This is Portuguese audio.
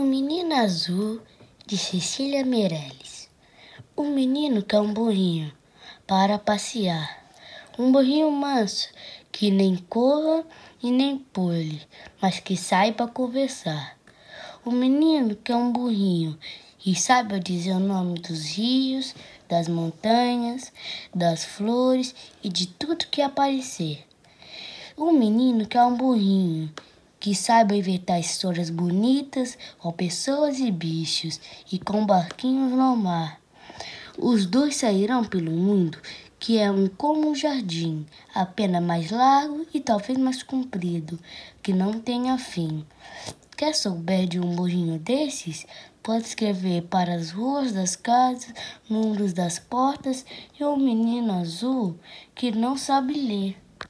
O Menino Azul, de Cecília Meirelles. O menino quer um burrinho para passear. Um burrinho manso, que nem corra e nem pule, mas que saiba conversar. O menino quer um burrinho e saiba dizer o nome dos rios, das montanhas, das flores e de tudo que aparecer. O menino quer um burrinho que saiba inventar histórias bonitas com pessoas e bichos e com barquinhos no mar. Os dois sairão pelo mundo, que é um como um jardim, apenas mais largo e talvez mais comprido, que não tenha fim. Quer souber de um burrinho desses? Pode escrever para as ruas das casas, números das portas e um menino azul que não sabe ler.